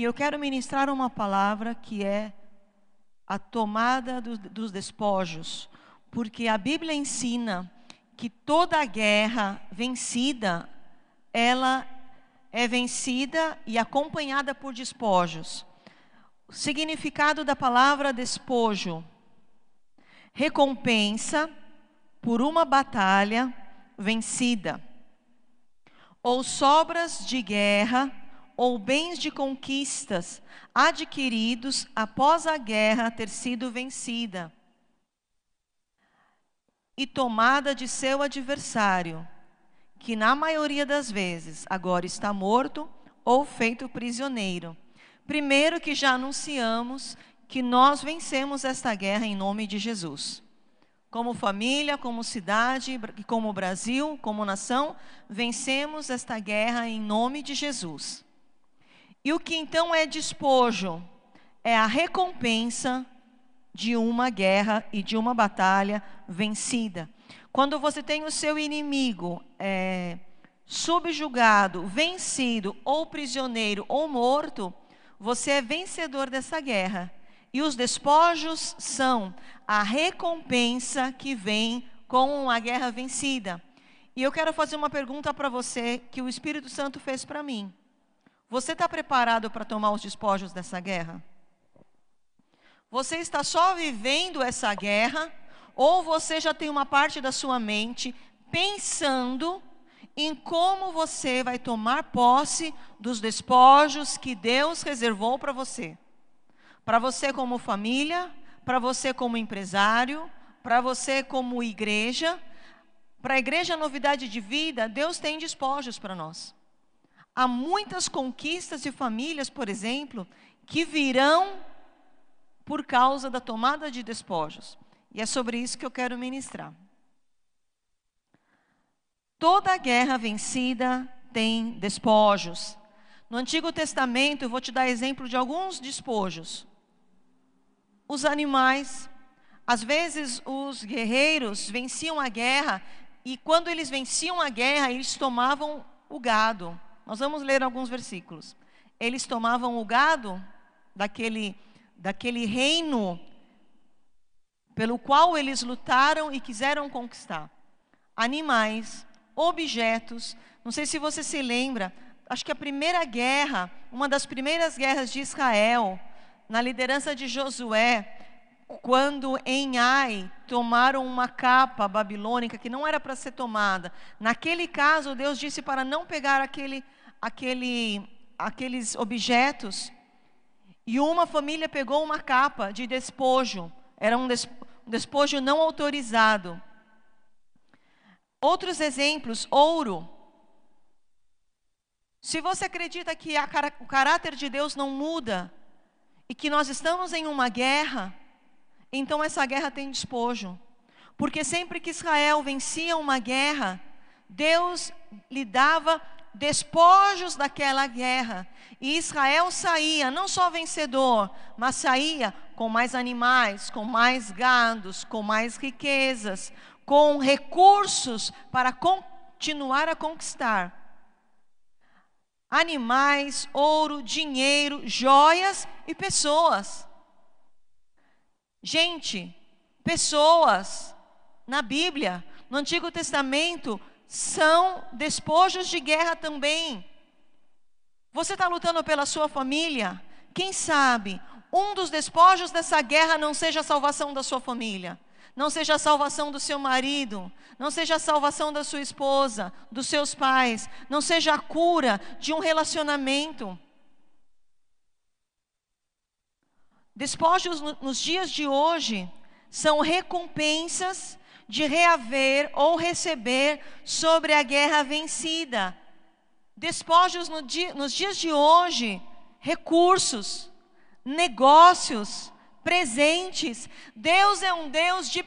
E eu quero ministrar uma palavra que é a tomada do, dos despojos, porque a Bíblia ensina que toda guerra vencida, ela é vencida e acompanhada por despojos. O significado da palavra despojo: recompensa por uma batalha vencida, ou sobras de guerra ou bens de conquistas adquiridos após a guerra ter sido vencida e tomada de seu adversário, que na maioria das vezes agora está morto ou feito prisioneiro. Primeiro que já anunciamos que nós vencemos esta guerra em nome de Jesus. Como família, como cidade, como Brasil, como nação, vencemos esta guerra em nome de Jesus. E o que então é despojo? É a recompensa de uma guerra e de uma batalha vencida. Quando você tem o seu inimigo é, subjugado, vencido, ou prisioneiro, ou morto, você é vencedor dessa guerra. E os despojos são a recompensa que vem com a guerra vencida. E eu quero fazer uma pergunta para você que o Espírito Santo fez para mim. Você está preparado para tomar os despojos dessa guerra? Você está só vivendo essa guerra, ou você já tem uma parte da sua mente pensando em como você vai tomar posse dos despojos que Deus reservou para você? Para você, como família, para você, como empresário, para você, como igreja. Para a igreja Novidade de Vida, Deus tem despojos para nós. Há muitas conquistas de famílias, por exemplo, que virão por causa da tomada de despojos. E é sobre isso que eu quero ministrar. Toda guerra vencida tem despojos. No Antigo Testamento, eu vou te dar exemplo de alguns despojos. Os animais, às vezes os guerreiros venciam a guerra e quando eles venciam a guerra, eles tomavam o gado. Nós vamos ler alguns versículos. Eles tomavam o gado daquele, daquele reino pelo qual eles lutaram e quiseram conquistar. Animais, objetos. Não sei se você se lembra, acho que a primeira guerra, uma das primeiras guerras de Israel, na liderança de Josué, quando em Ai tomaram uma capa babilônica que não era para ser tomada. Naquele caso, Deus disse para não pegar aquele aquele, aqueles objetos e uma família pegou uma capa de despojo, era um despojo não autorizado. Outros exemplos, ouro. Se você acredita que a, o caráter de Deus não muda e que nós estamos em uma guerra, então essa guerra tem despojo. Porque sempre que Israel vencia uma guerra, Deus lhe dava despojos daquela guerra. E Israel saía não só vencedor, mas saía com mais animais, com mais gados, com mais riquezas, com recursos para continuar a conquistar. Animais, ouro, dinheiro, joias e pessoas. Gente, pessoas na Bíblia, no Antigo Testamento, são despojos de guerra também. Você está lutando pela sua família? Quem sabe um dos despojos dessa guerra não seja a salvação da sua família, não seja a salvação do seu marido, não seja a salvação da sua esposa, dos seus pais, não seja a cura de um relacionamento. Despojos nos dias de hoje são recompensas de reaver ou receber sobre a guerra vencida. Despojos no nos dias de hoje, recursos, negócios, presentes. Deus é um Deus de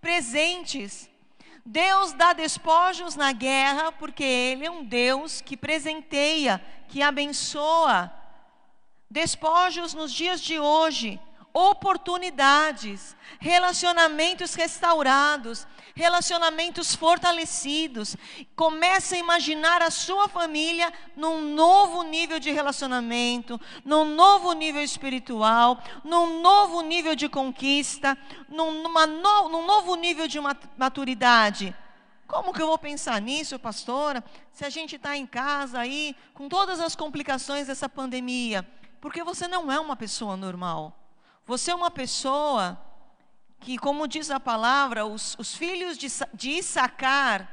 presentes. Deus dá despojos na guerra porque Ele é um Deus que presenteia, que abençoa. Despojos nos dias de hoje, oportunidades, relacionamentos restaurados, relacionamentos fortalecidos. Comece a imaginar a sua família num novo nível de relacionamento, num novo nível espiritual, num novo nível de conquista, num, no, num novo nível de maturidade. Como que eu vou pensar nisso, pastora, se a gente está em casa aí, com todas as complicações dessa pandemia? Porque você não é uma pessoa normal. Você é uma pessoa que, como diz a palavra, os, os filhos de, de Issacar,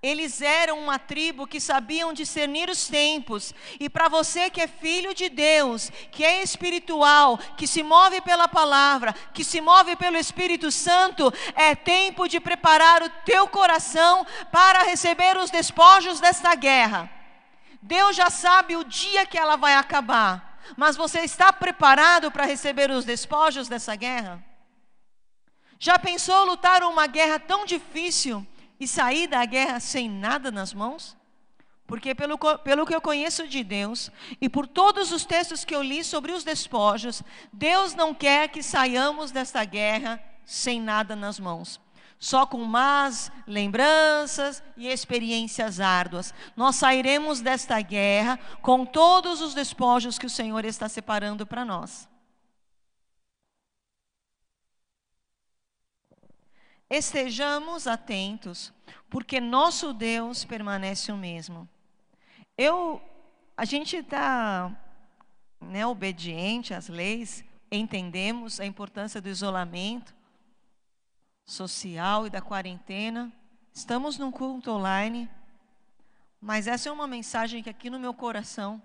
eles eram uma tribo que sabiam discernir os tempos. E para você que é filho de Deus, que é espiritual, que se move pela palavra, que se move pelo Espírito Santo, é tempo de preparar o teu coração para receber os despojos desta guerra. Deus já sabe o dia que ela vai acabar, mas você está preparado para receber os despojos dessa guerra? Já pensou lutar uma guerra tão difícil? e sair da guerra sem nada nas mãos? Porque, pelo, pelo que eu conheço de Deus e por todos os textos que eu li sobre os despojos, Deus não quer que saiamos desta guerra sem nada nas mãos. Só com más lembranças e experiências árduas. Nós sairemos desta guerra com todos os despojos que o Senhor está separando para nós. Estejamos atentos, porque nosso Deus permanece o mesmo. Eu, a gente está né, obediente às leis, entendemos a importância do isolamento social e da quarentena. Estamos num culto online, mas essa é uma mensagem que aqui no meu coração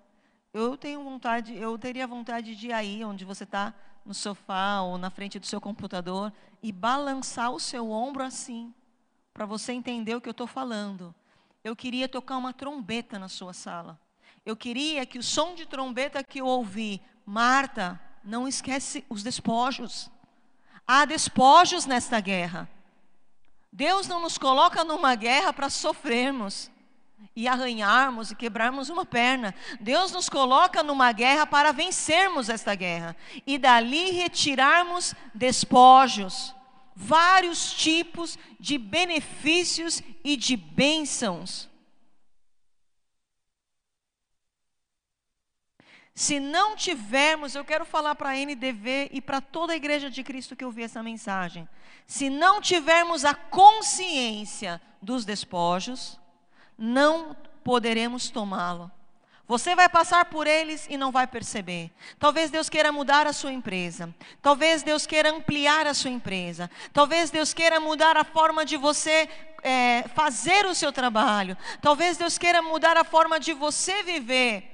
eu tenho vontade, eu teria vontade de ir aí onde você está no sofá ou na frente do seu computador e balançar o seu ombro assim, para você entender o que eu estou falando. Eu queria tocar uma trombeta na sua sala. Eu queria que o som de trombeta que eu ouvi, Marta, não esquece os despojos. Há despojos nesta guerra. Deus não nos coloca numa guerra para sofrermos e arranharmos e quebrarmos uma perna. Deus nos coloca numa guerra para vencermos esta guerra e dali retirarmos despojos, vários tipos de benefícios e de bênçãos. Se não tivermos, eu quero falar para a NDV e para toda a igreja de Cristo que ouviu essa mensagem. Se não tivermos a consciência dos despojos, não poderemos tomá-lo. Você vai passar por eles e não vai perceber. Talvez Deus queira mudar a sua empresa. Talvez Deus queira ampliar a sua empresa. Talvez Deus queira mudar a forma de você é, fazer o seu trabalho. Talvez Deus queira mudar a forma de você viver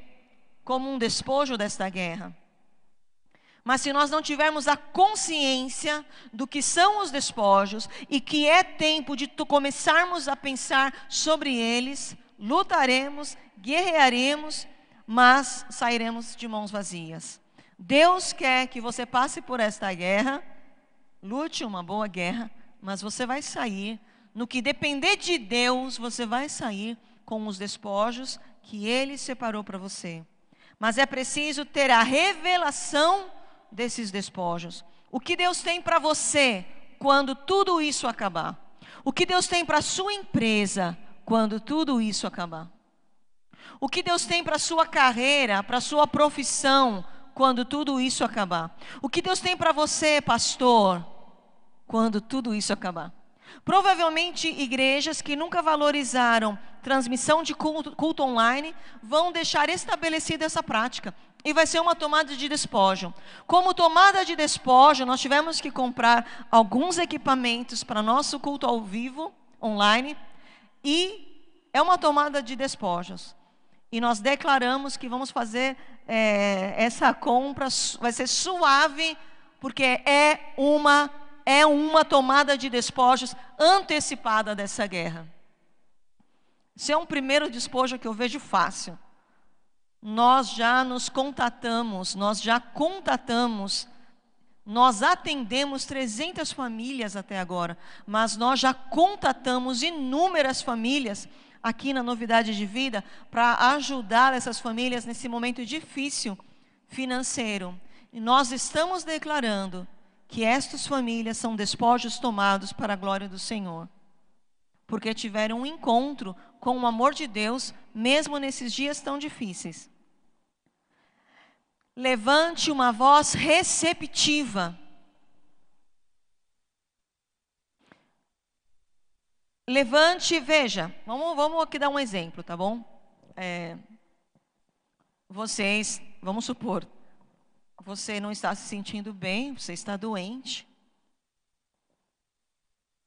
como um despojo desta guerra. Mas se nós não tivermos a consciência do que são os despojos e que é tempo de começarmos a pensar sobre eles, lutaremos, guerrearemos, mas sairemos de mãos vazias. Deus quer que você passe por esta guerra, lute uma boa guerra, mas você vai sair, no que depender de Deus, você vai sair com os despojos que Ele separou para você. Mas é preciso ter a revelação desses despojos. O que Deus tem para você quando tudo isso acabar? O que Deus tem para a sua empresa quando tudo isso acabar? O que Deus tem para a sua carreira, para a sua profissão, quando tudo isso acabar? O que Deus tem para você, pastor, quando tudo isso acabar? Provavelmente igrejas que nunca valorizaram transmissão de culto, culto, online vão deixar estabelecida essa prática e vai ser uma tomada de despojo. Como tomada de despojo, nós tivemos que comprar alguns equipamentos para nosso culto ao vivo online e é uma tomada de despojos. E nós declaramos que vamos fazer é, essa compra, vai ser suave, porque é uma é uma tomada de despojos antecipada dessa guerra. Esse é um primeiro despojo que eu vejo fácil. Nós já nos contatamos, nós já contatamos, nós atendemos 300 famílias até agora, mas nós já contatamos inúmeras famílias aqui na Novidade de Vida para ajudar essas famílias nesse momento difícil financeiro. E nós estamos declarando que estas famílias são despojos tomados para a glória do Senhor. Porque tiveram um encontro com o amor de Deus, mesmo nesses dias tão difíceis. Levante uma voz receptiva. Levante, veja, vamos, vamos aqui dar um exemplo, tá bom? É, vocês, vamos supor, você não está se sentindo bem, você está doente.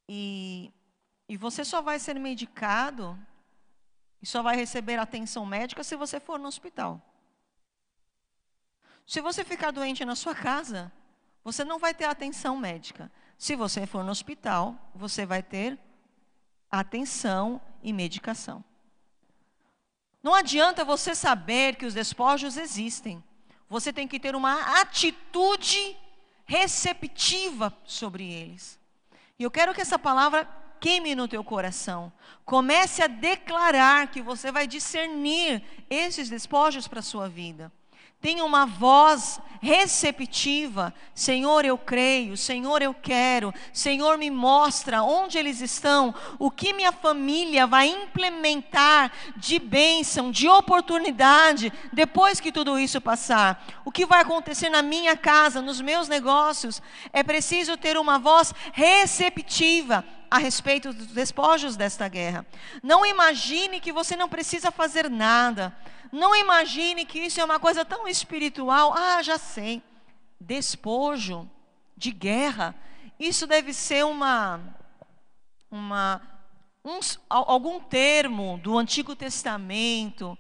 E, e você só vai ser medicado e só vai receber atenção médica se você for no hospital. Se você ficar doente na sua casa, você não vai ter atenção médica. Se você for no hospital, você vai ter atenção e medicação. Não adianta você saber que os despojos existem. Você tem que ter uma atitude receptiva sobre eles. E eu quero que essa palavra queime no teu coração. Comece a declarar que você vai discernir esses despojos para a sua vida. Tenha uma voz receptiva. Senhor, eu creio. Senhor, eu quero. Senhor, me mostra onde eles estão. O que minha família vai implementar de bênção, de oportunidade, depois que tudo isso passar. O que vai acontecer na minha casa, nos meus negócios. É preciso ter uma voz receptiva a respeito dos despojos desta guerra. Não imagine que você não precisa fazer nada. Não imagine que isso é uma coisa tão espiritual. Ah, já sei. Despojo de guerra. Isso deve ser uma, uma um, algum termo do Antigo Testamento.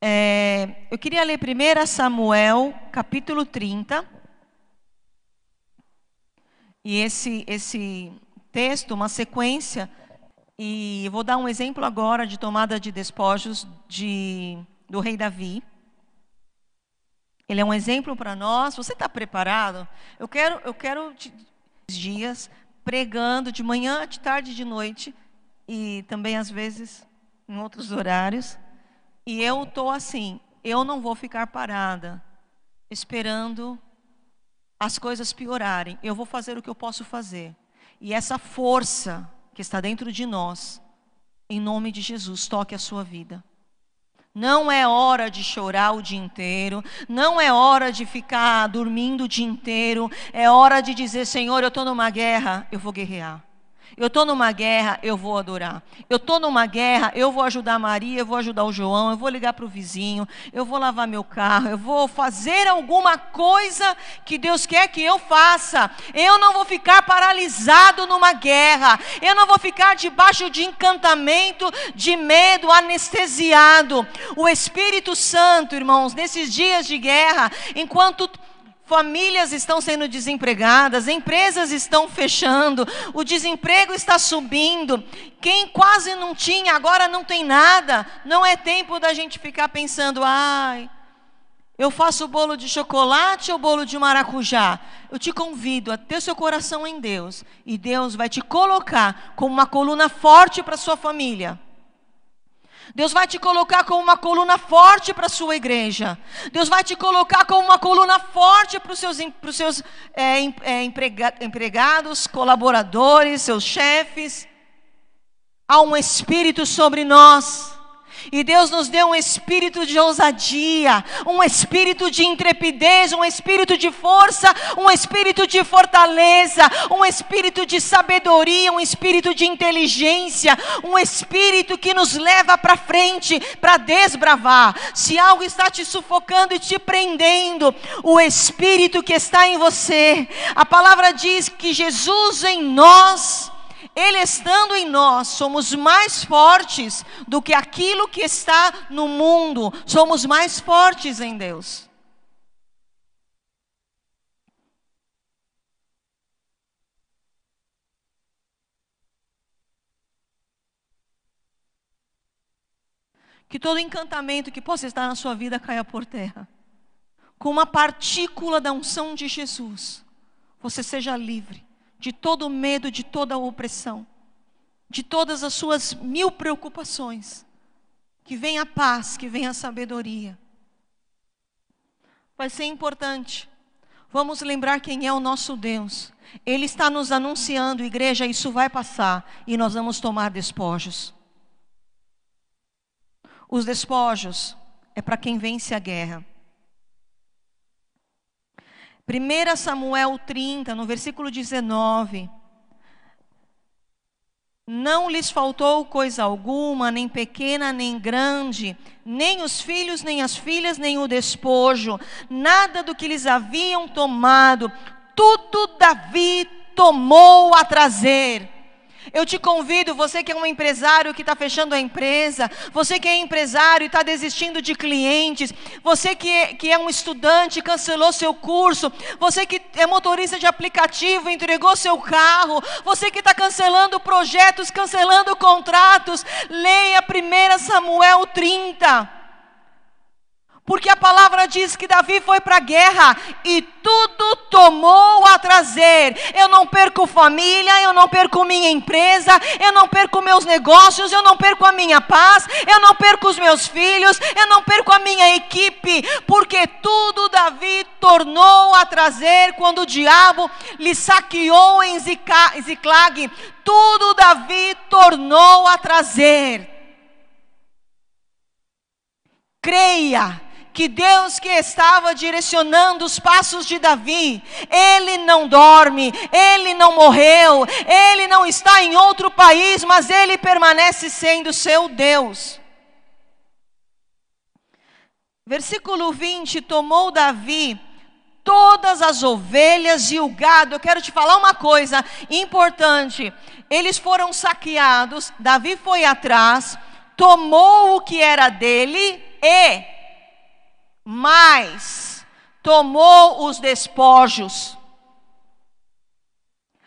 É, eu queria ler 1 Samuel, capítulo 30. E esse, esse texto, uma sequência e vou dar um exemplo agora de tomada de despojos de, do rei Davi. Ele é um exemplo para nós. Você está preparado? Eu quero, eu quero te, dias pregando de manhã, de tarde, de noite e também às vezes em outros horários. E eu estou assim. Eu não vou ficar parada esperando as coisas piorarem. Eu vou fazer o que eu posso fazer. E essa força que está dentro de nós, em nome de Jesus, toque a sua vida. Não é hora de chorar o dia inteiro, não é hora de ficar dormindo o dia inteiro, é hora de dizer: Senhor, eu estou numa guerra, eu vou guerrear. Eu estou numa guerra, eu vou adorar. Eu estou numa guerra, eu vou ajudar a Maria, eu vou ajudar o João, eu vou ligar para o vizinho, eu vou lavar meu carro, eu vou fazer alguma coisa que Deus quer que eu faça. Eu não vou ficar paralisado numa guerra. Eu não vou ficar debaixo de encantamento, de medo, anestesiado. O Espírito Santo, irmãos, nesses dias de guerra, enquanto Famílias estão sendo desempregadas, empresas estão fechando, o desemprego está subindo. Quem quase não tinha, agora não tem nada. Não é tempo da gente ficar pensando, ai, eu faço bolo de chocolate ou bolo de maracujá? Eu te convido a ter seu coração em Deus, e Deus vai te colocar como uma coluna forte para sua família. Deus vai te colocar como uma coluna forte para a sua igreja. Deus vai te colocar como uma coluna forte para os seus, para os seus é, é, empregados, colaboradores, seus chefes. Há um Espírito sobre nós. E Deus nos deu um espírito de ousadia, um espírito de intrepidez, um espírito de força, um espírito de fortaleza, um espírito de sabedoria, um espírito de inteligência, um espírito que nos leva para frente, para desbravar. Se algo está te sufocando e te prendendo, o espírito que está em você, a palavra diz que Jesus em nós ele estando em nós, somos mais fortes do que aquilo que está no mundo, somos mais fortes em Deus. Que todo encantamento que possa estar na sua vida caia por terra. Com uma partícula da unção de Jesus, você seja livre de todo medo, de toda opressão, de todas as suas mil preocupações. Que venha a paz, que venha a sabedoria. vai ser importante. Vamos lembrar quem é o nosso Deus. Ele está nos anunciando, igreja, isso vai passar e nós vamos tomar despojos. Os despojos é para quem vence a guerra. 1 Samuel 30, no versículo 19. Não lhes faltou coisa alguma, nem pequena, nem grande, nem os filhos, nem as filhas, nem o despojo, nada do que lhes haviam tomado, tudo Davi tomou a trazer. Eu te convido, você que é um empresário que está fechando a empresa, você que é empresário e está desistindo de clientes, você que é, que é um estudante, cancelou seu curso, você que é motorista de aplicativo, entregou seu carro, você que está cancelando projetos, cancelando contratos, leia 1 Samuel 30. Porque a palavra diz que Davi foi para a guerra e tudo tomou a trazer. Eu não perco família, eu não perco minha empresa, eu não perco meus negócios, eu não perco a minha paz, eu não perco os meus filhos, eu não perco a minha equipe, porque tudo Davi tornou a trazer quando o diabo lhe saqueou em Ziclag. Tudo Davi tornou a trazer. Creia que Deus que estava direcionando os passos de Davi, ele não dorme, ele não morreu, ele não está em outro país, mas ele permanece sendo seu Deus. Versículo 20: Tomou Davi todas as ovelhas e o gado. Eu quero te falar uma coisa importante. Eles foram saqueados, Davi foi atrás, tomou o que era dele e mas tomou os despojos.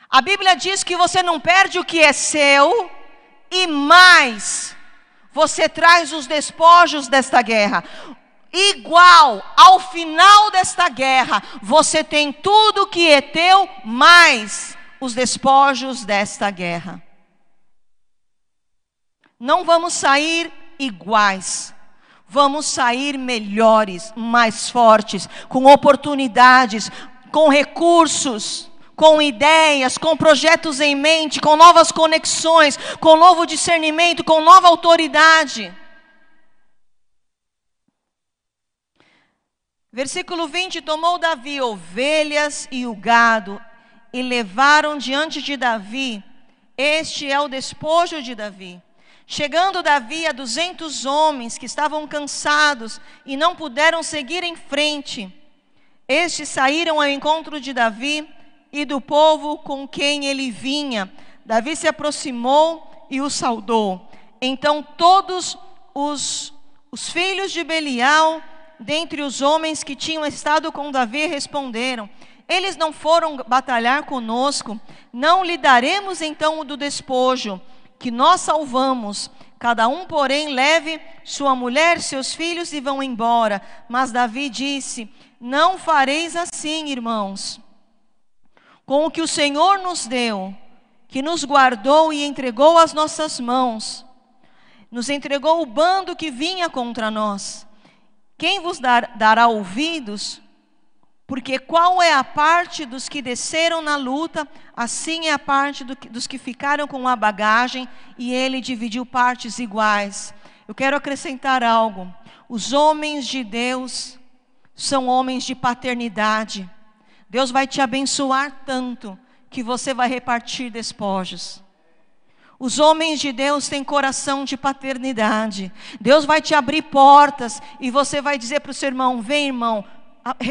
A Bíblia diz que você não perde o que é seu, e mais, você traz os despojos desta guerra. Igual ao final desta guerra, você tem tudo que é teu, mais os despojos desta guerra. Não vamos sair iguais vamos sair melhores, mais fortes, com oportunidades, com recursos, com ideias, com projetos em mente, com novas conexões, com novo discernimento, com nova autoridade. Versículo 20: Tomou Davi ovelhas e o gado, e levaram diante de Davi. Este é o despojo de Davi. Chegando Davi a duzentos homens que estavam cansados e não puderam seguir em frente, estes saíram ao encontro de Davi e do povo com quem ele vinha. Davi se aproximou e o saudou. Então todos os, os filhos de Belial, dentre os homens que tinham estado com Davi, responderam: Eles não foram batalhar conosco, não lhe daremos então o do despojo que nós salvamos. Cada um, porém, leve sua mulher, seus filhos e vão embora. Mas Davi disse: Não fareis assim, irmãos. Com o que o Senhor nos deu, que nos guardou e entregou às nossas mãos, nos entregou o bando que vinha contra nós. Quem vos dar, dará ouvidos? Porque qual é a parte dos que desceram na luta, assim é a parte do, dos que ficaram com a bagagem, e ele dividiu partes iguais. Eu quero acrescentar algo. Os homens de Deus são homens de paternidade. Deus vai te abençoar tanto que você vai repartir despojos. Os homens de Deus têm coração de paternidade. Deus vai te abrir portas e você vai dizer para o seu irmão: Vem, irmão,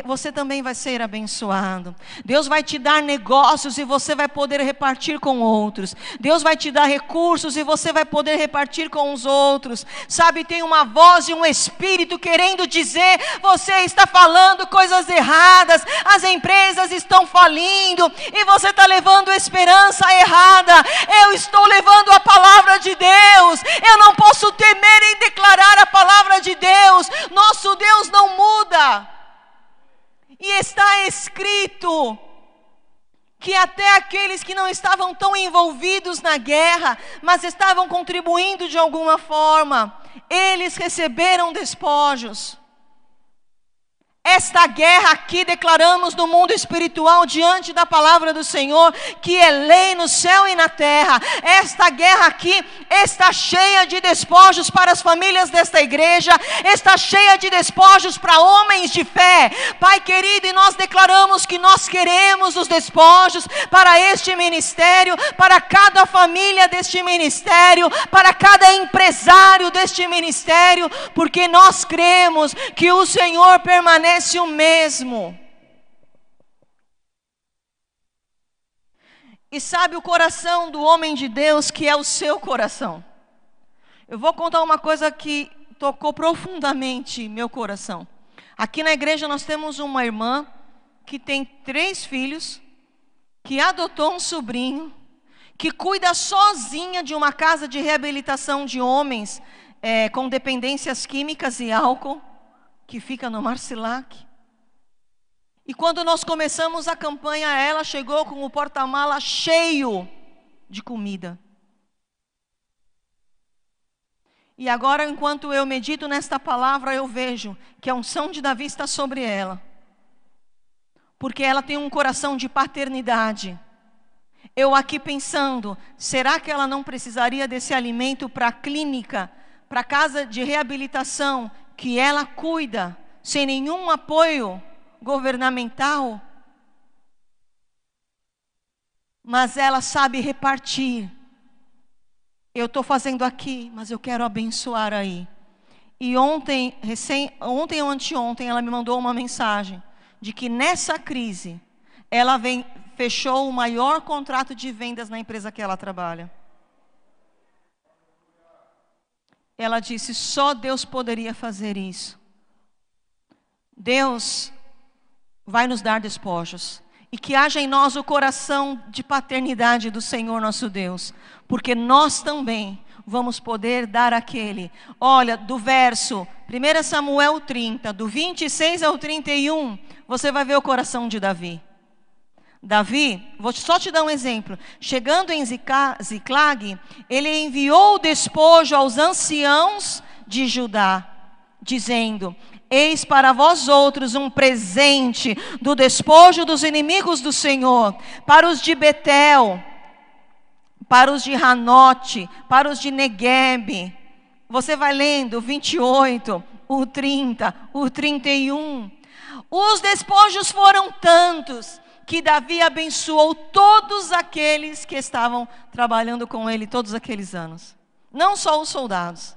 você também vai ser abençoado. Deus vai te dar negócios e você vai poder repartir com outros. Deus vai te dar recursos e você vai poder repartir com os outros. Sabe, tem uma voz e um espírito querendo dizer: você está falando coisas erradas, as empresas estão falindo e você está levando esperança errada. Eu estou levando a palavra de Deus. Eu não posso temer em declarar a palavra de Deus. Nosso Deus não muda. E está escrito que até aqueles que não estavam tão envolvidos na guerra, mas estavam contribuindo de alguma forma, eles receberam despojos. Esta guerra aqui declaramos no mundo espiritual diante da palavra do Senhor, que é lei no céu e na terra. Esta guerra aqui está cheia de despojos para as famílias desta igreja, está cheia de despojos para homens de fé. Pai querido, e nós declaramos que nós queremos os despojos para este ministério, para cada família deste ministério, para cada empresário deste ministério, porque nós cremos que o Senhor permanece o mesmo. E sabe o coração do homem de Deus, que é o seu coração. Eu vou contar uma coisa que tocou profundamente meu coração. Aqui na igreja nós temos uma irmã que tem três filhos, que adotou um sobrinho, que cuida sozinha de uma casa de reabilitação de homens é, com dependências químicas e álcool, que fica no Marcilac. E quando nós começamos a campanha, ela chegou com o porta-mala cheio de comida. E agora, enquanto eu medito nesta palavra, eu vejo que a unção de Davi está sobre ela. Porque ela tem um coração de paternidade. Eu aqui pensando, será que ela não precisaria desse alimento para a clínica, para a casa de reabilitação que ela cuida, sem nenhum apoio governamental? Mas ela sabe repartir. Eu estou fazendo aqui, mas eu quero abençoar aí. E ontem, recém, ontem ou anteontem, ela me mandou uma mensagem de que nessa crise ela vem, fechou o maior contrato de vendas na empresa que ela trabalha. Ela disse: só Deus poderia fazer isso. Deus vai nos dar despojos. E que haja em nós o coração de paternidade do Senhor nosso Deus, porque nós também vamos poder dar aquele. Olha, do verso 1 Samuel 30, do 26 ao 31, você vai ver o coração de Davi. Davi, vou só te dar um exemplo. Chegando em Ziclag, ele enviou o despojo aos anciãos de Judá, dizendo: Eis para vós outros um presente do despojo dos inimigos do Senhor, para os de Betel, para os de Hanote, para os de Negueb. Você vai lendo o 28, o 30, o 31. Os despojos foram tantos que Davi abençoou todos aqueles que estavam trabalhando com ele todos aqueles anos. Não só os soldados.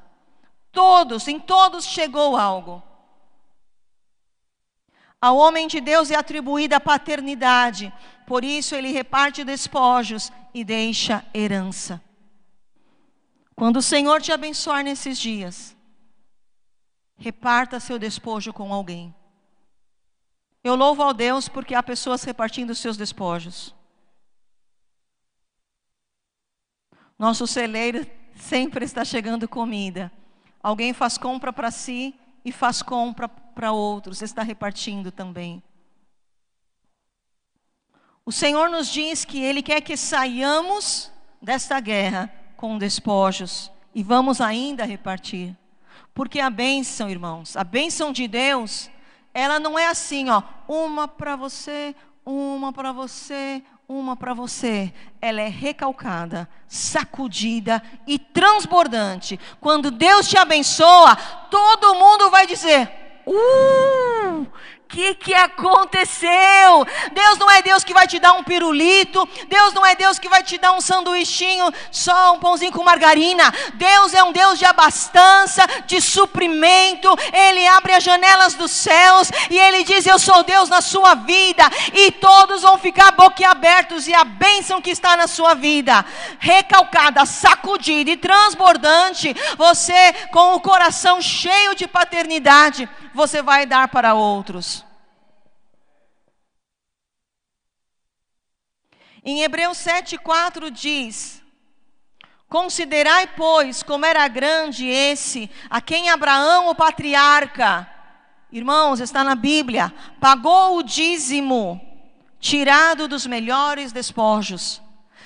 Todos, em todos chegou algo. Ao homem de Deus é atribuída a paternidade, por isso ele reparte despojos e deixa herança. Quando o Senhor te abençoar nesses dias, reparta seu despojo com alguém. Eu louvo ao Deus porque há pessoas repartindo seus despojos. Nosso celeiro sempre está chegando comida. Alguém faz compra para si e faz compra para outros, está repartindo também. O Senhor nos diz que Ele quer que saiamos desta guerra com despojos e vamos ainda repartir. Porque a bênção, irmãos, a bênção de Deus ela não é assim, ó, uma para você, uma para você, uma para você. Ela é recalcada, sacudida e transbordante. Quando Deus te abençoa, todo mundo vai dizer: Uh! Que, que aconteceu? Deus não é Deus que vai te dar um pirulito, Deus não é Deus que vai te dar um sanduichinho, só um pãozinho com margarina. Deus é um Deus de abastança, de suprimento. Ele abre as janelas dos céus e ele diz: Eu sou Deus na sua vida, e todos vão ficar boquiabertos, e a bênção que está na sua vida, recalcada, sacudida e transbordante, você com o coração cheio de paternidade você vai dar para outros. Em Hebreus 7,4 diz: Considerai, pois, como era grande esse, a quem Abraão, o patriarca, irmãos, está na Bíblia, pagou o dízimo, tirado dos melhores despojos.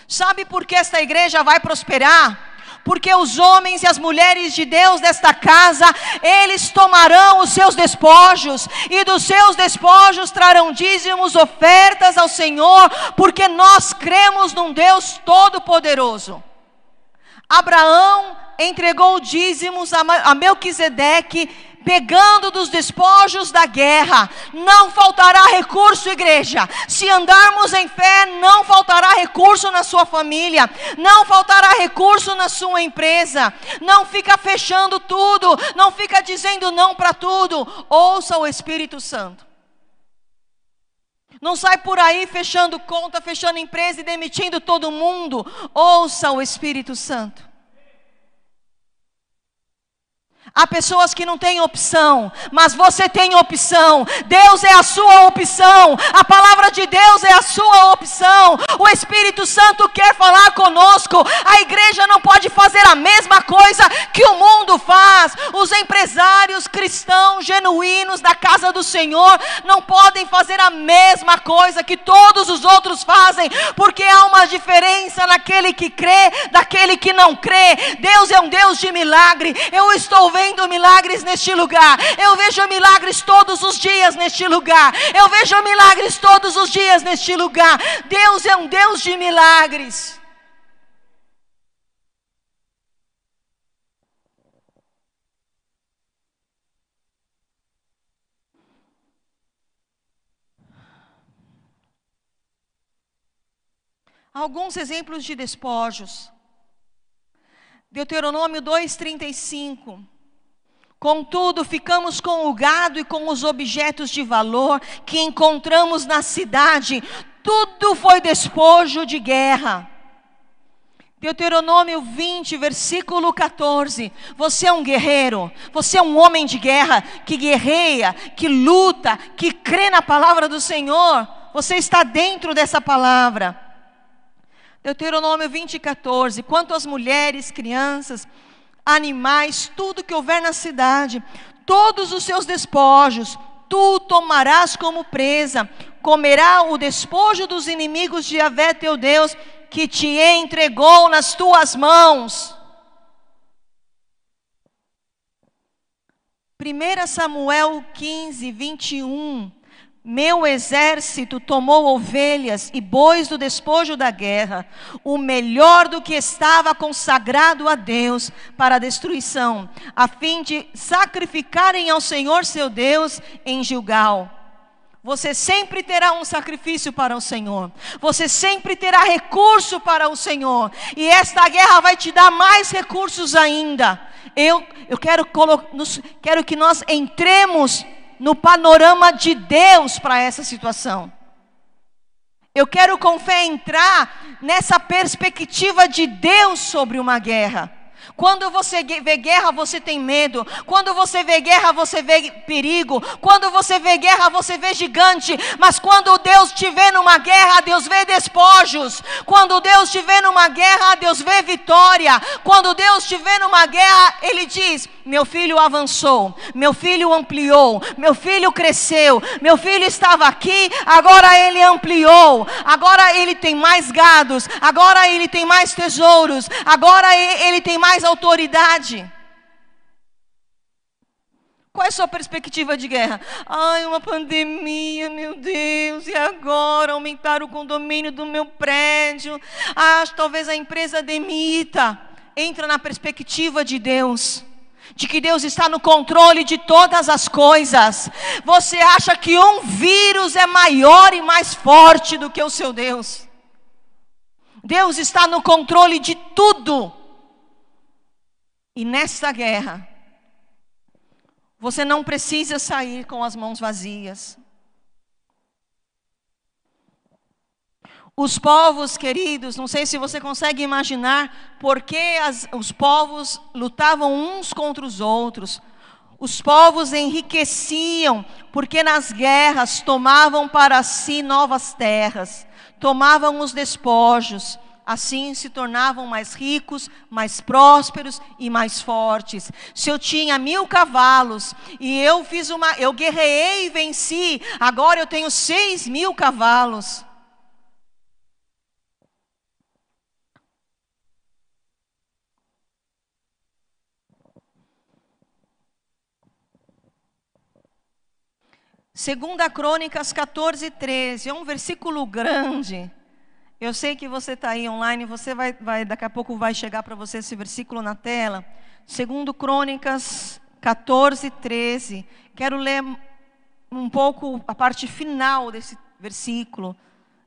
Sabe por que esta igreja vai prosperar? Porque os homens e as mulheres de Deus desta casa, eles tomarão os seus despojos, e dos seus despojos trarão dízimos, ofertas ao Senhor, porque nós cremos num Deus todo-poderoso. Abraão entregou dízimos a Melquisedeque, pegando dos despojos da guerra. Não faltará recurso, igreja. Se andarmos em fé, não faltará recurso na sua família, não faltará recurso na sua empresa. Não fica fechando tudo, não fica dizendo não para tudo. Ouça o Espírito Santo. Não sai por aí fechando conta, fechando empresa e demitindo todo mundo. Ouça o Espírito Santo. Há pessoas que não têm opção, mas você tem opção. Deus é a sua opção. A palavra de Deus é a sua opção. O Espírito Santo quer falar conosco. A igreja não pode fazer a mesma coisa que o mundo faz. Os empresários cristãos genuínos da casa do Senhor não podem fazer a mesma coisa que todos os outros fazem, porque há uma diferença naquele que crê, daquele que não crê. Deus é um Deus de milagre. Eu estou vendo vendo milagres neste lugar. Eu vejo milagres todos os dias neste lugar. Eu vejo milagres todos os dias neste lugar. Deus é um Deus de milagres. Alguns exemplos de despojos. Deuteronômio 2:35. Contudo, ficamos com o gado e com os objetos de valor que encontramos na cidade. Tudo foi despojo de guerra. Deuteronômio 20, versículo 14. Você é um guerreiro, você é um homem de guerra que guerreia, que luta, que crê na palavra do Senhor. Você está dentro dessa palavra. Deuteronômio 20, 14. Quanto às mulheres, crianças, animais, tudo que houver na cidade, todos os seus despojos, tu tomarás como presa, comerá o despojo dos inimigos de Yahvé teu Deus, que te entregou nas tuas mãos. 1 Samuel 15, 21 meu exército tomou ovelhas e bois do despojo da guerra, o melhor do que estava consagrado a Deus para a destruição, a fim de sacrificarem ao Senhor seu Deus em Gilgal. Você sempre terá um sacrifício para o Senhor. Você sempre terá recurso para o Senhor. E esta guerra vai te dar mais recursos ainda. Eu, eu quero, quero que nós entremos no panorama de Deus para essa situação. Eu quero com fé entrar nessa perspectiva de Deus sobre uma guerra. Quando você vê guerra, você tem medo. Quando você vê guerra, você vê perigo. Quando você vê guerra, você vê gigante. Mas quando Deus te vê numa guerra, Deus vê despojos. Quando Deus te vê numa guerra, Deus vê vitória. Quando Deus te vê numa guerra, Ele diz: Meu filho avançou, meu filho ampliou, meu filho cresceu, meu filho estava aqui, agora ele ampliou, agora ele tem mais gados, agora ele tem mais tesouros, agora ele tem mais autoridade. Qual é a sua perspectiva de guerra? Ai, uma pandemia, meu Deus, e agora aumentar o condomínio do meu prédio? Ah, talvez a empresa demita. Entra na perspectiva de Deus de que Deus está no controle de todas as coisas. Você acha que um vírus é maior e mais forte do que o seu Deus? Deus está no controle de tudo. E nessa guerra, você não precisa sair com as mãos vazias. Os povos queridos, não sei se você consegue imaginar porque as, os povos lutavam uns contra os outros. Os povos enriqueciam porque nas guerras tomavam para si novas terras, tomavam os despojos, assim se tornavam mais ricos, mais prósperos e mais fortes. Se eu tinha mil cavalos e eu fiz uma, eu guerreei e venci, agora eu tenho seis mil cavalos. Segunda Crônicas 14, 13, é um versículo grande. Eu sei que você está aí online, você vai, vai, daqui a pouco vai chegar para você esse versículo na tela. Segundo Crônicas 14, 13. Quero ler um pouco a parte final desse versículo.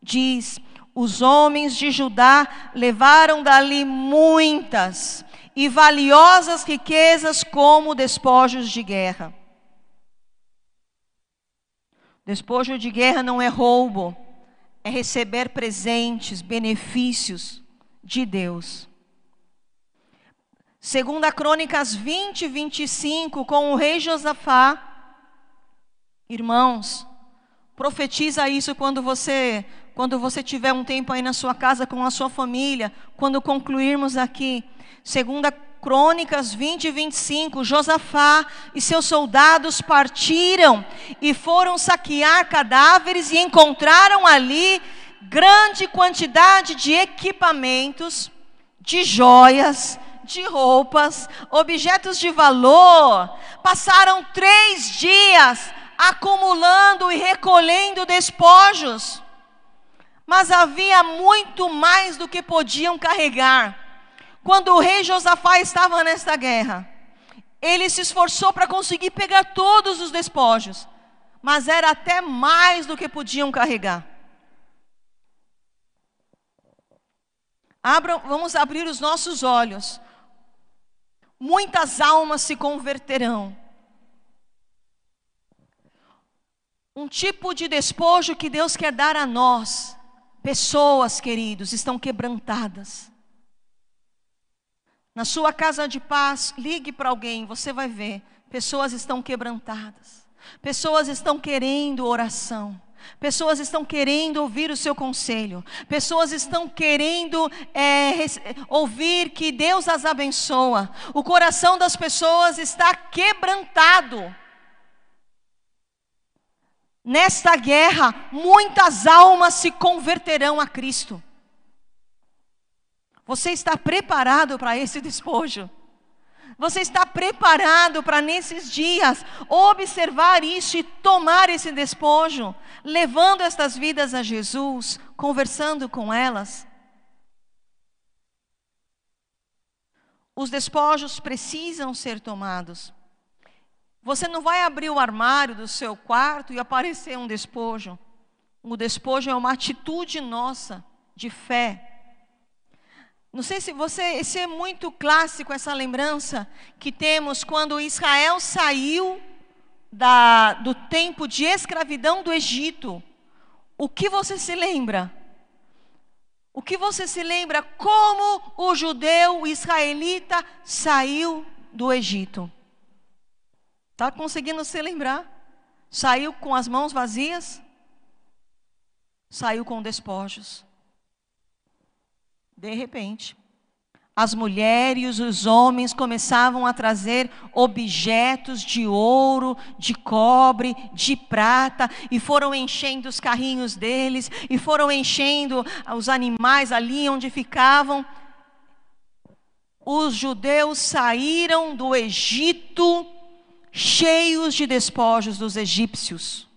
Diz: Os homens de Judá levaram dali muitas e valiosas riquezas como despojos de guerra. Despojo de guerra não é roubo, é receber presentes, benefícios de Deus. Segunda Crônicas 20, 25, com o rei Josafá. Irmãos, profetiza isso quando você, quando você tiver um tempo aí na sua casa com a sua família, quando concluirmos aqui. Segunda Crônicas 20 e 25, Josafá e seus soldados partiram e foram saquear cadáveres e encontraram ali grande quantidade de equipamentos, de joias, de roupas, objetos de valor. Passaram três dias acumulando e recolhendo despojos. Mas havia muito mais do que podiam carregar. Quando o rei Josafá estava nesta guerra, ele se esforçou para conseguir pegar todos os despojos, mas era até mais do que podiam carregar. Abram, vamos abrir os nossos olhos. Muitas almas se converterão. Um tipo de despojo que Deus quer dar a nós, pessoas queridos, estão quebrantadas. Na sua casa de paz, ligue para alguém, você vai ver. Pessoas estão quebrantadas. Pessoas estão querendo oração. Pessoas estão querendo ouvir o seu conselho. Pessoas estão querendo é, ouvir que Deus as abençoa. O coração das pessoas está quebrantado. Nesta guerra, muitas almas se converterão a Cristo. Você está preparado para esse despojo? Você está preparado para nesses dias observar isso e tomar esse despojo, levando estas vidas a Jesus, conversando com elas? Os despojos precisam ser tomados. Você não vai abrir o armário do seu quarto e aparecer um despojo. O despojo é uma atitude nossa de fé. Não sei se você, esse é muito clássico essa lembrança que temos quando Israel saiu da, do tempo de escravidão do Egito. O que você se lembra? O que você se lembra como o judeu israelita saiu do Egito? Está conseguindo se lembrar? Saiu com as mãos vazias? Saiu com despojos. De repente, as mulheres e os homens começavam a trazer objetos de ouro, de cobre, de prata, e foram enchendo os carrinhos deles, e foram enchendo os animais ali onde ficavam. Os judeus saíram do Egito cheios de despojos dos egípcios.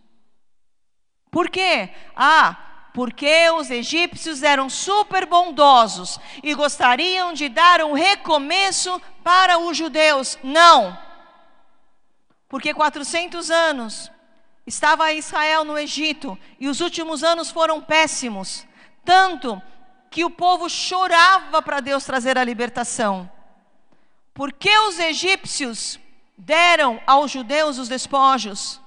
Por quê? Ah, porque os egípcios eram super bondosos e gostariam de dar um recomeço para os judeus. Não. Porque 400 anos estava Israel no Egito e os últimos anos foram péssimos, tanto que o povo chorava para Deus trazer a libertação. Porque os egípcios deram aos judeus os despojos.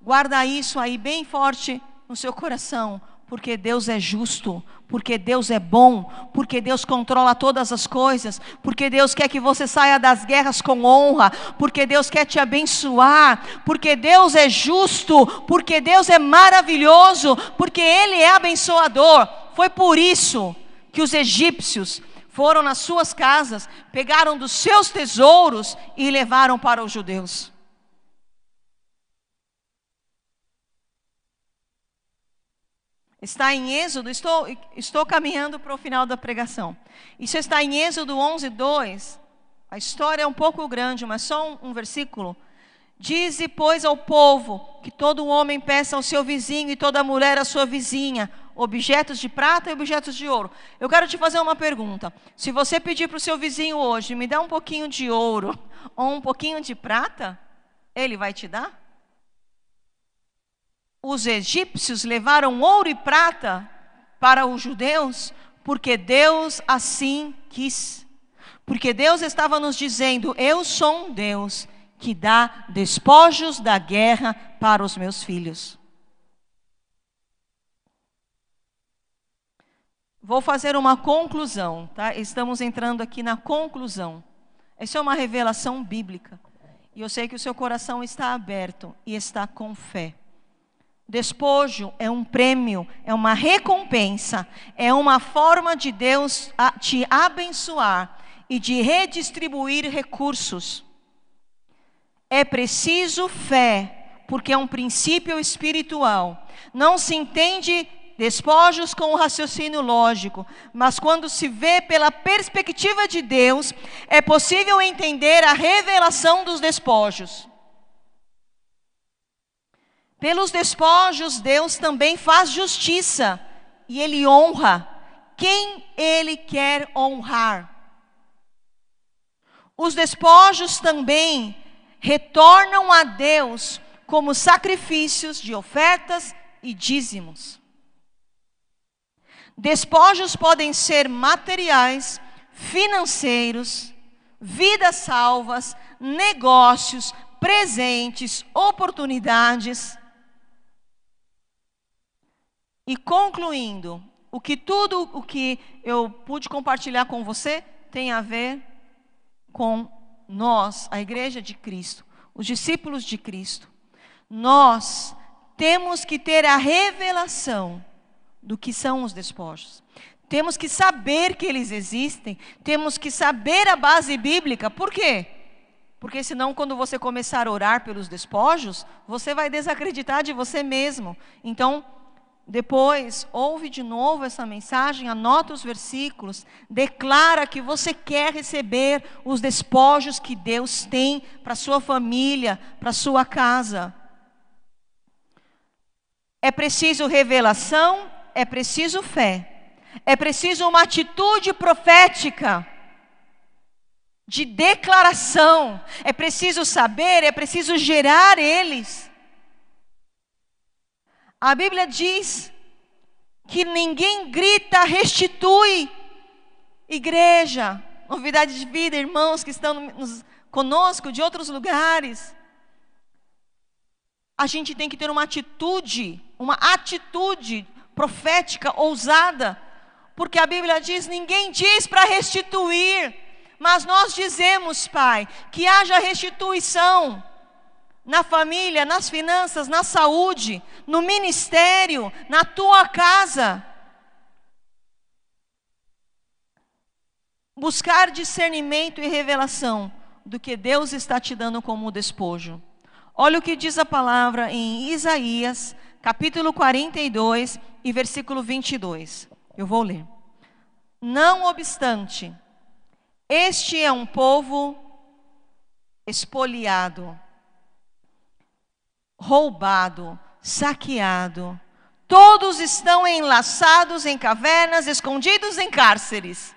Guarda isso aí bem forte no seu coração, porque Deus é justo, porque Deus é bom, porque Deus controla todas as coisas, porque Deus quer que você saia das guerras com honra, porque Deus quer te abençoar, porque Deus é justo, porque Deus é maravilhoso, porque Ele é abençoador. Foi por isso que os egípcios foram nas suas casas, pegaram dos seus tesouros e levaram para os judeus. Está em Êxodo, estou, estou caminhando para o final da pregação. Isso está em Êxodo 11, 2. A história é um pouco grande, mas só um, um versículo. Dize, pois, ao povo que todo homem peça ao seu vizinho e toda mulher à sua vizinha objetos de prata e objetos de ouro. Eu quero te fazer uma pergunta. Se você pedir para o seu vizinho hoje, me dá um pouquinho de ouro ou um pouquinho de prata, ele vai te dar? Os egípcios levaram ouro e prata para os judeus porque Deus assim quis. Porque Deus estava nos dizendo: Eu sou um Deus que dá despojos da guerra para os meus filhos. Vou fazer uma conclusão, tá? Estamos entrando aqui na conclusão. Essa é uma revelação bíblica. E eu sei que o seu coração está aberto e está com fé. Despojo é um prêmio, é uma recompensa, é uma forma de Deus te abençoar e de redistribuir recursos. É preciso fé, porque é um princípio espiritual. Não se entende despojos com o raciocínio lógico, mas quando se vê pela perspectiva de Deus, é possível entender a revelação dos despojos. Pelos despojos, Deus também faz justiça e Ele honra quem Ele quer honrar. Os despojos também retornam a Deus como sacrifícios de ofertas e dízimos. Despojos podem ser materiais, financeiros, vidas salvas, negócios, presentes, oportunidades. E concluindo, o que tudo o que eu pude compartilhar com você tem a ver com nós, a igreja de Cristo, os discípulos de Cristo, nós temos que ter a revelação do que são os despojos. Temos que saber que eles existem, temos que saber a base bíblica. Por quê? Porque senão, quando você começar a orar pelos despojos, você vai desacreditar de você mesmo. Então, depois, ouve de novo essa mensagem, anota os versículos, declara que você quer receber os despojos que Deus tem para sua família, para sua casa. É preciso revelação, é preciso fé, é preciso uma atitude profética de declaração, é preciso saber, é preciso gerar eles. A Bíblia diz que ninguém grita, restitui. Igreja, novidade de vida, irmãos que estão nos, conosco de outros lugares. A gente tem que ter uma atitude, uma atitude profética ousada, porque a Bíblia diz: ninguém diz para restituir, mas nós dizemos, Pai, que haja restituição na família, nas finanças, na saúde, no ministério, na tua casa. Buscar discernimento e revelação do que Deus está te dando como despojo. Olha o que diz a palavra em Isaías, capítulo 42 e versículo 22. Eu vou ler. Não obstante, este é um povo espoliado roubado, saqueado. Todos estão enlaçados em cavernas, escondidos em cárceres.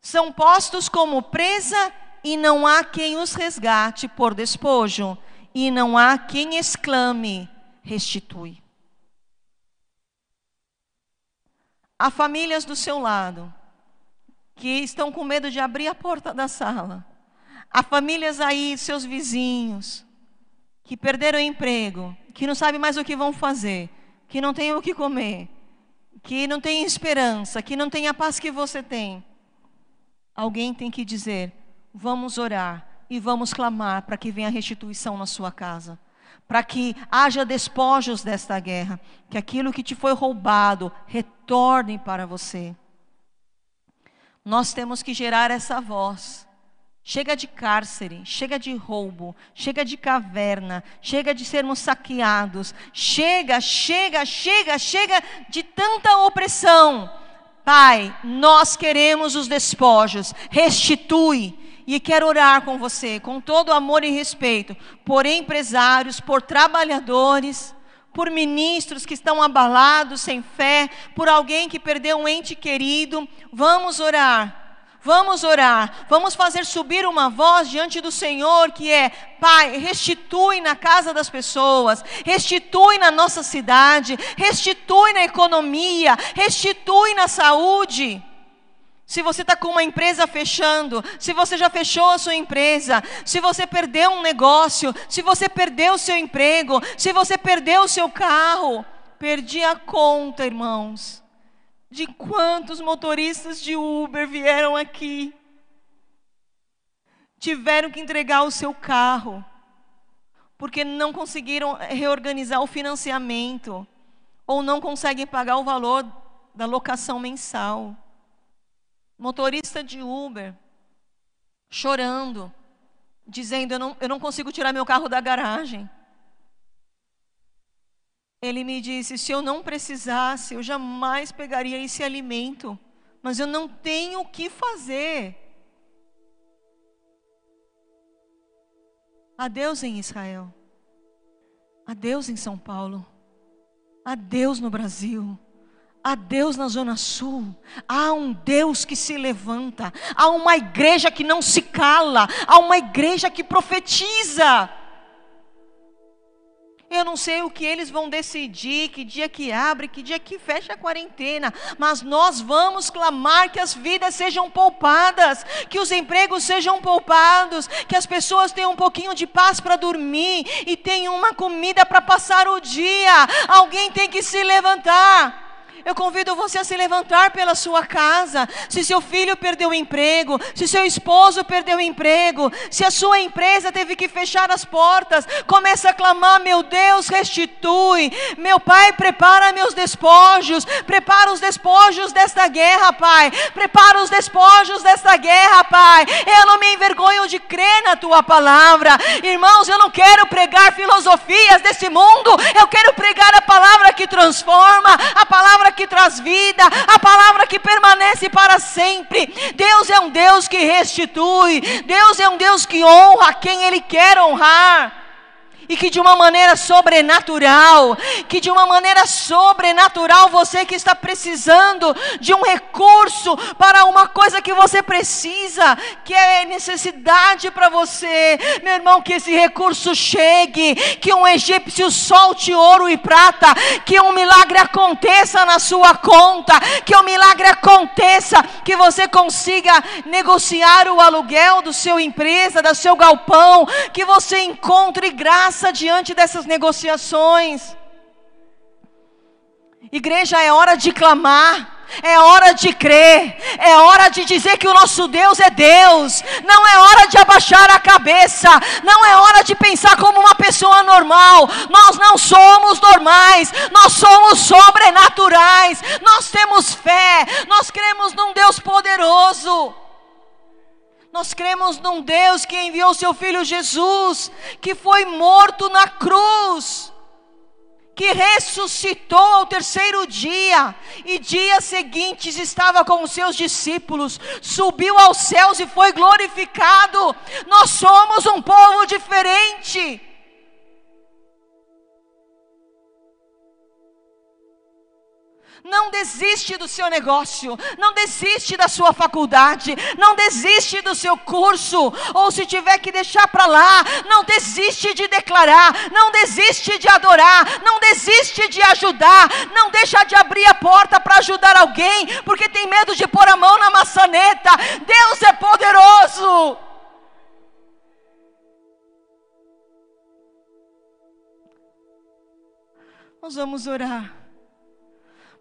São postos como presa e não há quem os resgate por despojo, e não há quem exclame: restitui. Há famílias do seu lado que estão com medo de abrir a porta da sala. Há famílias aí, seus vizinhos, que perderam o emprego, que não sabem mais o que vão fazer, que não têm o que comer, que não têm esperança, que não têm a paz que você tem. Alguém tem que dizer: vamos orar e vamos clamar para que venha restituição na sua casa, para que haja despojos desta guerra, que aquilo que te foi roubado retorne para você. Nós temos que gerar essa voz Chega de cárcere, chega de roubo, chega de caverna, chega de sermos saqueados, chega, chega, chega, chega de tanta opressão. Pai, nós queremos os despojos, restitui. E quero orar com você, com todo amor e respeito, por empresários, por trabalhadores, por ministros que estão abalados, sem fé, por alguém que perdeu um ente querido. Vamos orar. Vamos orar, vamos fazer subir uma voz diante do Senhor que é: Pai, restitui na casa das pessoas, restitui na nossa cidade, restitui na economia, restitui na saúde. Se você está com uma empresa fechando, se você já fechou a sua empresa, se você perdeu um negócio, se você perdeu o seu emprego, se você perdeu o seu carro, perdi a conta, irmãos, de quantos motoristas de Uber vieram aqui, tiveram que entregar o seu carro, porque não conseguiram reorganizar o financiamento, ou não conseguem pagar o valor da locação mensal motorista de Uber, chorando, dizendo: eu não, eu não consigo tirar meu carro da garagem. Ele me disse: se eu não precisasse, eu jamais pegaria esse alimento, mas eu não tenho o que fazer. Adeus em Israel, adeus em São Paulo, adeus no Brasil. Há Deus na Zona Sul, há um Deus que se levanta, há uma igreja que não se cala, há uma igreja que profetiza. Eu não sei o que eles vão decidir, que dia que abre, que dia que fecha a quarentena, mas nós vamos clamar que as vidas sejam poupadas, que os empregos sejam poupados, que as pessoas tenham um pouquinho de paz para dormir e tenham uma comida para passar o dia. Alguém tem que se levantar. Eu convido você a se levantar pela sua casa. Se seu filho perdeu o emprego, se seu esposo perdeu o emprego, se a sua empresa teve que fechar as portas, começa a clamar: Meu Deus, restitui. Meu Pai, prepara meus despojos. Prepara os despojos desta guerra, Pai. Prepara os despojos desta guerra, Pai. Eu não me envergonho de crer na tua palavra. Irmãos, eu não quero pregar filosofias desse mundo. Eu quero pregar a palavra que transforma, a palavra que traz vida, a palavra que permanece para sempre. Deus é um Deus que restitui, Deus é um Deus que honra quem Ele quer honrar e que de uma maneira sobrenatural, que de uma maneira sobrenatural você que está precisando de um recurso para uma coisa que você precisa, que é necessidade para você, meu irmão, que esse recurso chegue, que um egípcio solte ouro e prata, que um milagre aconteça na sua conta, que um milagre aconteça, que você consiga negociar o aluguel do seu empresa, do seu galpão, que você encontre graça graça diante dessas negociações. Igreja, é hora de clamar. É hora de crer, é hora de dizer que o nosso Deus é Deus. Não é hora de abaixar a cabeça, não é hora de pensar como uma pessoa normal. Nós não somos normais, nós somos sobrenaturais. Nós temos fé, nós cremos num Deus poderoso. Nós cremos num Deus que enviou seu filho Jesus, que foi morto na cruz, que ressuscitou ao terceiro dia, e dias seguintes estava com os seus discípulos, subiu aos céus e foi glorificado. Nós somos um povo diferente. Não desiste do seu negócio, não desiste da sua faculdade, não desiste do seu curso, ou se tiver que deixar para lá, não desiste de declarar, não desiste de adorar, não desiste de ajudar, não deixa de abrir a porta para ajudar alguém, porque tem medo de pôr a mão na maçaneta. Deus é poderoso. Nós vamos orar.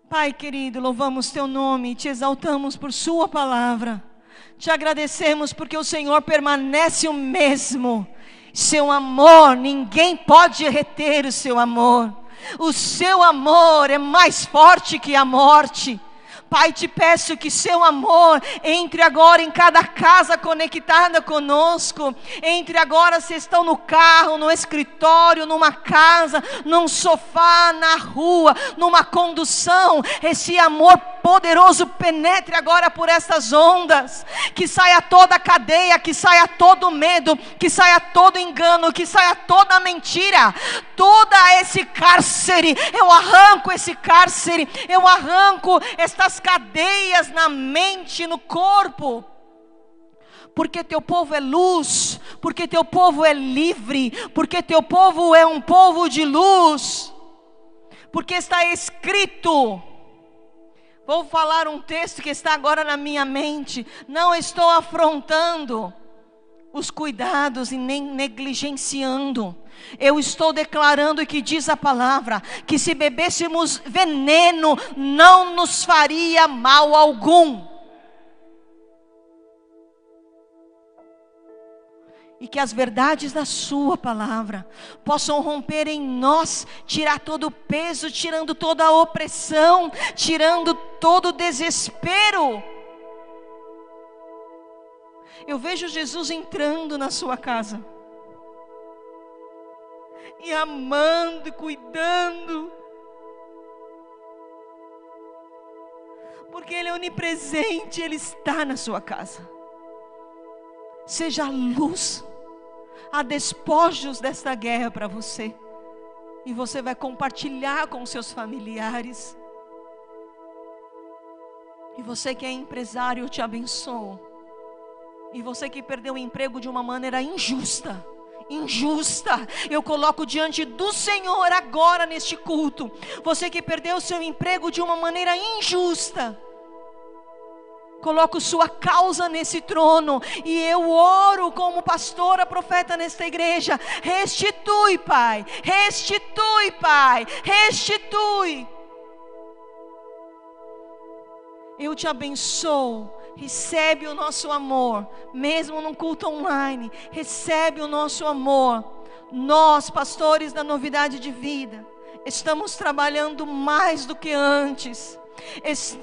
Pai querido, louvamos teu nome, te exaltamos por Sua palavra, te agradecemos porque o Senhor permanece o mesmo, seu amor, ninguém pode reter o seu amor, o seu amor é mais forte que a morte. Pai, te peço que seu amor entre agora em cada casa conectada conosco. Entre agora se estão no carro, no escritório, numa casa, num sofá, na rua, numa condução. Esse amor poderoso penetre agora por estas ondas, que saia toda a cadeia, que saia todo medo, que saia todo engano, que saia toda mentira, todo esse cárcere. Eu arranco esse cárcere, eu arranco estas cadeias na mente, no corpo porque teu povo é luz, porque teu povo é livre, porque teu povo é um povo de luz, porque está escrito. Vou falar um texto que está agora na minha mente. Não estou afrontando os cuidados e nem negligenciando. Eu estou declarando que diz a palavra que se bebêssemos veneno não nos faria mal algum. e que as verdades da Sua palavra possam romper em nós, tirar todo o peso, tirando toda a opressão, tirando todo o desespero. Eu vejo Jesus entrando na sua casa e amando, cuidando, porque Ele é onipresente, Ele está na sua casa seja luz. Há despojos desta guerra para você. E você vai compartilhar com seus familiares. E você que é empresário, eu te abençoo. E você que perdeu o emprego de uma maneira injusta, injusta, eu coloco diante do Senhor agora neste culto. Você que perdeu seu emprego de uma maneira injusta, coloco sua causa nesse trono e eu oro como pastora, profeta nesta igreja. Restitui, Pai, restitui, Pai, restitui. Eu te abençoo. Recebe o nosso amor, mesmo no culto online. Recebe o nosso amor. Nós, pastores da novidade de vida, estamos trabalhando mais do que antes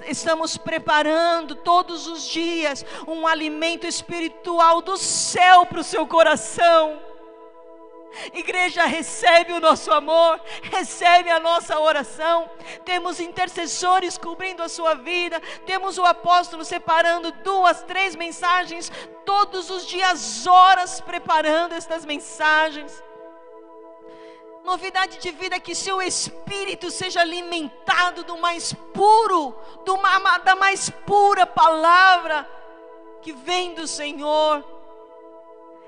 Estamos preparando todos os dias um alimento espiritual do céu para o seu coração. Igreja, recebe o nosso amor, recebe a nossa oração. Temos intercessores cobrindo a sua vida. Temos o apóstolo separando duas, três mensagens todos os dias, horas preparando estas mensagens novidade de vida, que seu espírito seja alimentado do mais puro, do, da mais pura palavra que vem do Senhor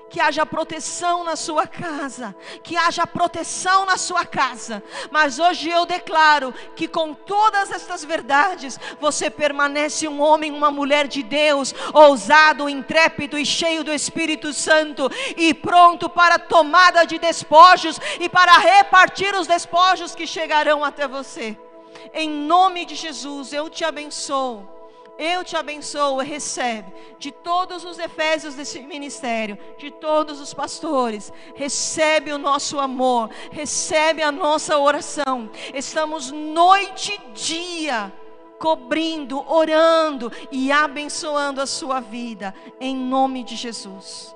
que haja proteção na sua casa, que haja proteção na sua casa. Mas hoje eu declaro que com todas estas verdades, você permanece um homem, uma mulher de Deus, ousado, intrépido e cheio do Espírito Santo e pronto para a tomada de despojos e para repartir os despojos que chegarão até você. Em nome de Jesus, eu te abençoo eu te abençoo, recebe de todos os efésios desse ministério, de todos os pastores, recebe o nosso amor, recebe a nossa oração. Estamos noite e dia cobrindo, orando e abençoando a sua vida, em nome de Jesus.